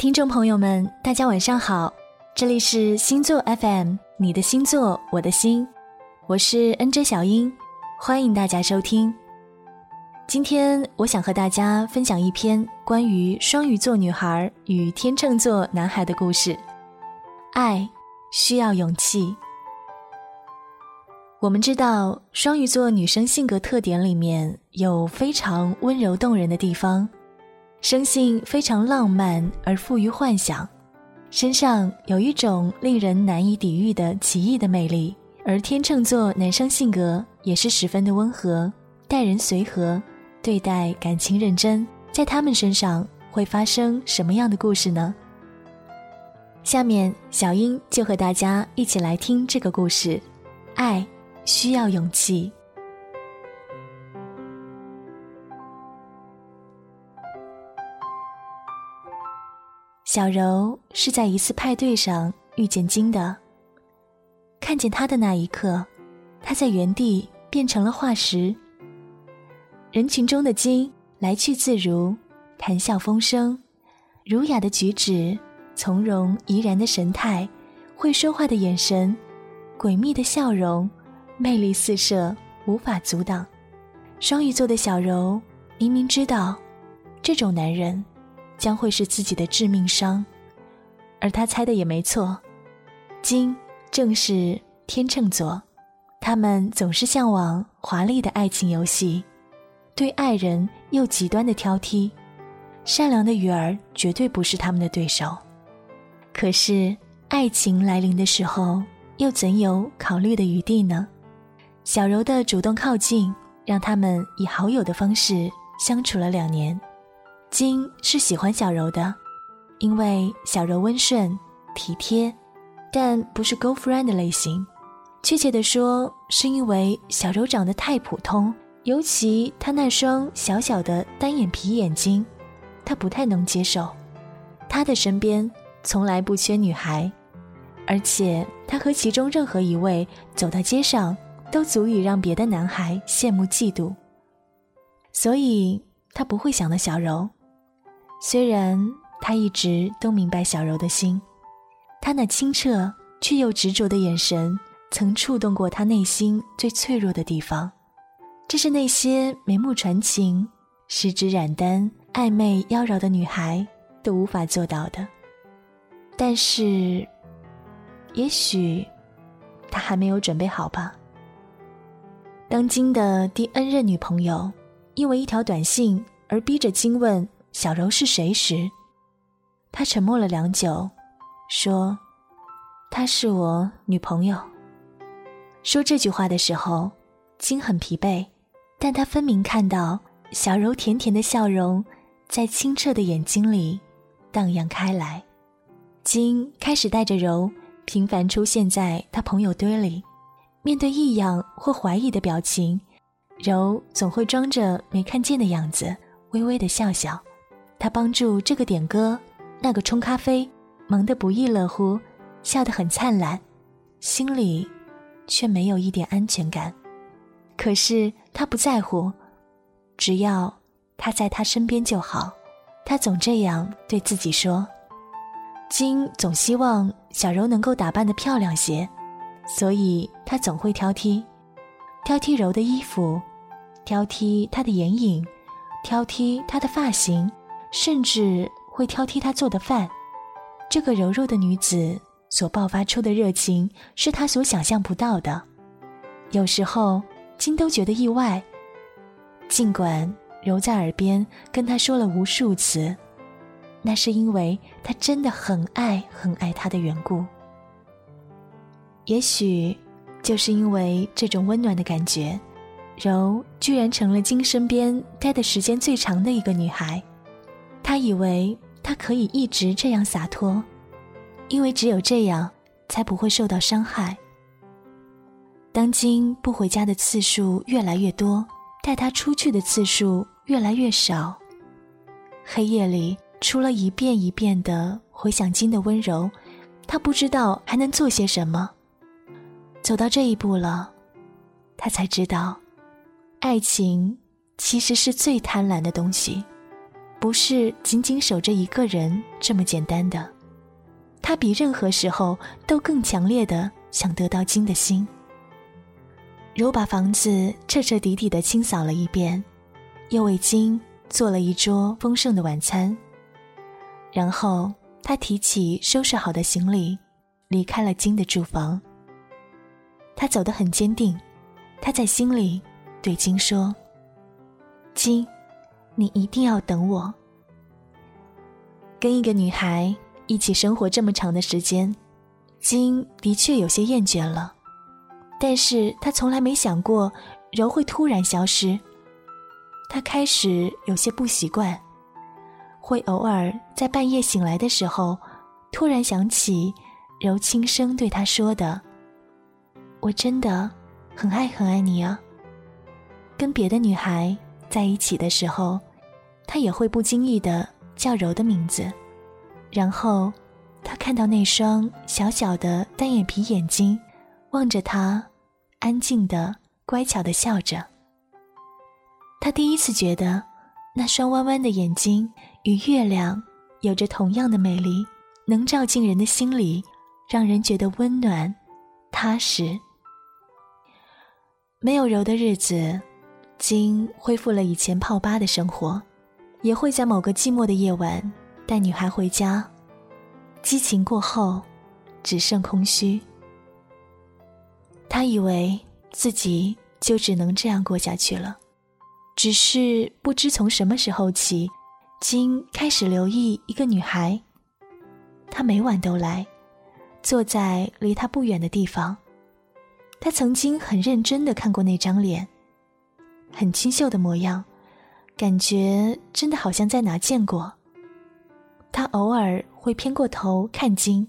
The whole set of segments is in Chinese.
听众朋友们，大家晚上好，这里是星座 FM，你的星座，我的心，我是 NJ 小英，欢迎大家收听。今天我想和大家分享一篇关于双鱼座女孩与天秤座男孩的故事。爱需要勇气。我们知道，双鱼座女生性格特点里面有非常温柔动人的地方，生性非常浪漫而富于幻想，身上有一种令人难以抵御的奇异的魅力。而天秤座男生性格也是十分的温和，待人随和。对待感情认真，在他们身上会发生什么样的故事呢？下面小英就和大家一起来听这个故事。爱需要勇气。小柔是在一次派对上遇见金的，看见他的那一刻，他在原地变成了化石。人群中的金来去自如，谈笑风生，儒雅的举止，从容怡然的神态，会说话的眼神，诡秘的笑容，魅力四射，无法阻挡。双鱼座的小柔明明知道，这种男人将会是自己的致命伤，而他猜的也没错，金正是天秤座，他们总是向往华丽的爱情游戏。对爱人又极端的挑剔，善良的鱼儿绝对不是他们的对手。可是爱情来临的时候，又怎有考虑的余地呢？小柔的主动靠近，让他们以好友的方式相处了两年。金是喜欢小柔的，因为小柔温顺体贴，但不是 girlfriend 的类型。确切的说，是因为小柔长得太普通。尤其他那双小小的单眼皮眼睛，他不太能接受。他的身边从来不缺女孩，而且他和其中任何一位走到街上，都足以让别的男孩羡慕嫉妒。所以他不会想到小柔。虽然他一直都明白小柔的心，他那清澈却又执着的眼神，曾触动过他内心最脆弱的地方。这是那些眉目传情、十指染丹、暧昧妖娆的女孩都无法做到的。但是，也许他还没有准备好吧。当今的第 N 任女朋友因为一条短信而逼着金问小柔是谁时，他沉默了良久，说：“她是我女朋友。”说这句话的时候，金很疲惫。但他分明看到小柔甜甜的笑容，在清澈的眼睛里荡漾开来。金开始带着柔频繁出现在他朋友堆里，面对异样或怀疑的表情，柔总会装着没看见的样子，微微的笑笑。他帮助这个点歌，那个冲咖啡，忙得不亦乐乎，笑得很灿烂，心里却没有一点安全感。可是他不在乎，只要他在他身边就好。他总这样对自己说。金总希望小柔能够打扮的漂亮些，所以他总会挑剔，挑剔柔的衣服，挑剔她的眼影，挑剔她的发型，甚至会挑剔他做的饭。这个柔弱的女子所爆发出的热情，是他所想象不到的。有时候。金都觉得意外，尽管柔在耳边跟他说了无数次，那是因为他真的很爱很爱他的缘故。也许就是因为这种温暖的感觉，柔居然成了金身边待的时间最长的一个女孩。他以为他可以一直这样洒脱，因为只有这样，才不会受到伤害。当今不回家的次数越来越多，带他出去的次数越来越少。黑夜里，除了一遍一遍的回想金的温柔，他不知道还能做些什么。走到这一步了，他才知道，爱情其实是最贪婪的东西。不是仅仅守着一个人这么简单的，他比任何时候都更强烈的想得到金的心。柔把房子彻彻底底的清扫了一遍，又为金做了一桌丰盛的晚餐。然后他提起收拾好的行李，离开了金的住房。他走得很坚定，他在心里对金说：“金，你一定要等我。”跟一个女孩一起生活这么长的时间，金的确有些厌倦了。但是他从来没想过柔会突然消失。他开始有些不习惯，会偶尔在半夜醒来的时候，突然想起柔轻声对他说的：“我真的很爱很爱你啊。”跟别的女孩在一起的时候，他也会不经意的叫柔的名字，然后他看到那双小小的单眼皮眼睛，望着他。安静的、乖巧的笑着。他第一次觉得，那双弯弯的眼睛与月亮有着同样的美丽，能照进人的心里，让人觉得温暖、踏实。没有柔的日子，金恢复了以前泡吧的生活，也会在某个寂寞的夜晚带女孩回家。激情过后，只剩空虚。他以为自己就只能这样过下去了，只是不知从什么时候起，金开始留意一个女孩。她每晚都来，坐在离他不远的地方。他曾经很认真的看过那张脸，很清秀的模样，感觉真的好像在哪见过。他偶尔会偏过头看金，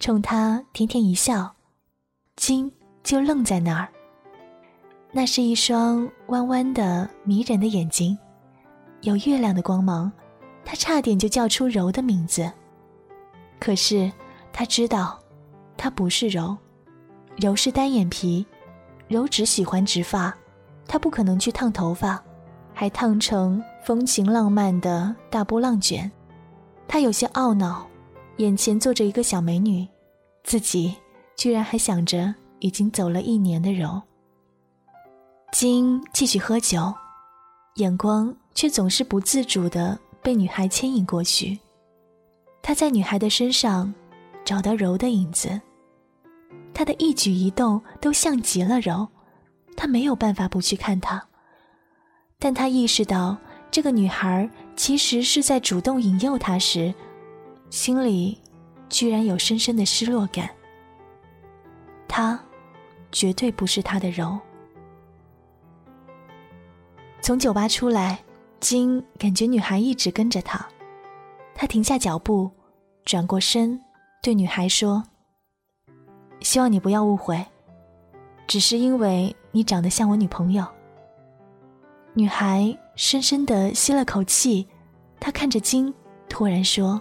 冲他甜甜一笑，金。就愣在那儿。那是一双弯弯的、迷人的眼睛，有月亮的光芒。他差点就叫出柔的名字，可是他知道，他不是柔，柔是单眼皮，柔只喜欢直发，他不可能去烫头发，还烫成风情浪漫的大波浪卷。他有些懊恼，眼前坐着一个小美女，自己居然还想着。已经走了一年的柔，金继续喝酒，眼光却总是不自主的被女孩牵引过去。他在女孩的身上找到柔的影子，他的一举一动都像极了柔，他没有办法不去看她，但他意识到这个女孩其实是在主动引诱他时，心里居然有深深的失落感。他。绝对不是他的柔。从酒吧出来，金感觉女孩一直跟着他。他停下脚步，转过身，对女孩说：“希望你不要误会，只是因为你长得像我女朋友。”女孩深深的吸了口气，她看着金，突然说：“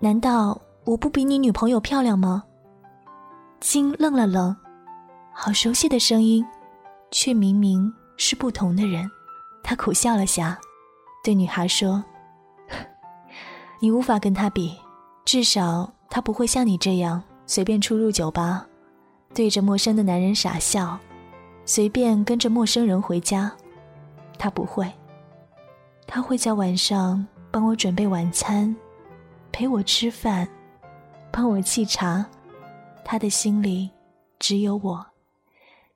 难道我不比你女朋友漂亮吗？”金愣了愣。好熟悉的声音，却明明是不同的人。他苦笑了下，对女孩说：“ 你无法跟他比，至少他不会像你这样随便出入酒吧，对着陌生的男人傻笑，随便跟着陌生人回家。他不会，他会在晚上帮我准备晚餐，陪我吃饭，帮我沏茶。他的心里只有我。”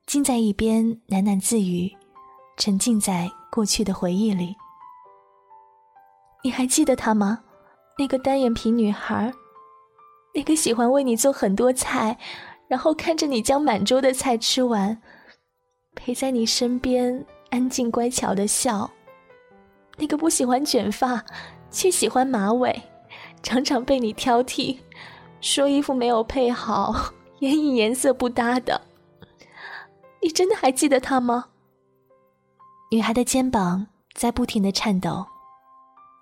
静在一边喃喃自语，沉浸在过去的回忆里。你还记得他吗？那个单眼皮女孩，那个喜欢为你做很多菜，然后看着你将满桌的菜吃完，陪在你身边安静乖巧的笑。那个不喜欢卷发，却喜欢马尾，常常被你挑剔，说衣服没有配好，眼影颜色不搭的。你真的还记得他吗？女孩的肩膀在不停的颤抖，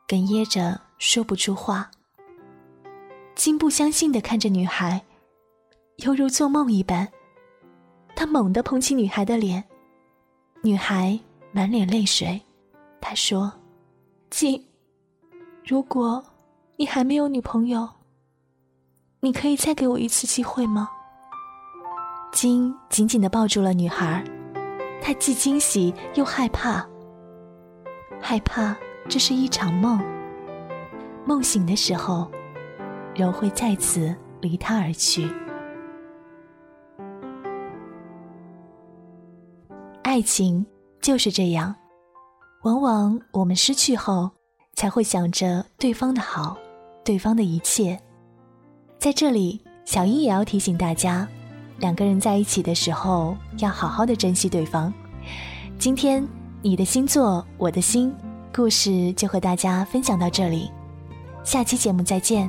哽咽着说不出话。金不相信的看着女孩，犹如做梦一般。他猛地捧起女孩的脸，女孩满脸泪水。她说：“金，如果你还没有女朋友，你可以再给我一次机会吗？金紧紧的抱住了女孩，他既惊喜又害怕。害怕这是一场梦，梦醒的时候，柔会再次离他而去。爱情就是这样，往往我们失去后，才会想着对方的好，对方的一切。在这里，小英也要提醒大家，两个人在一起的时候，要好好的珍惜对方。今天，你的星座，我的心，故事就和大家分享到这里，下期节目再见。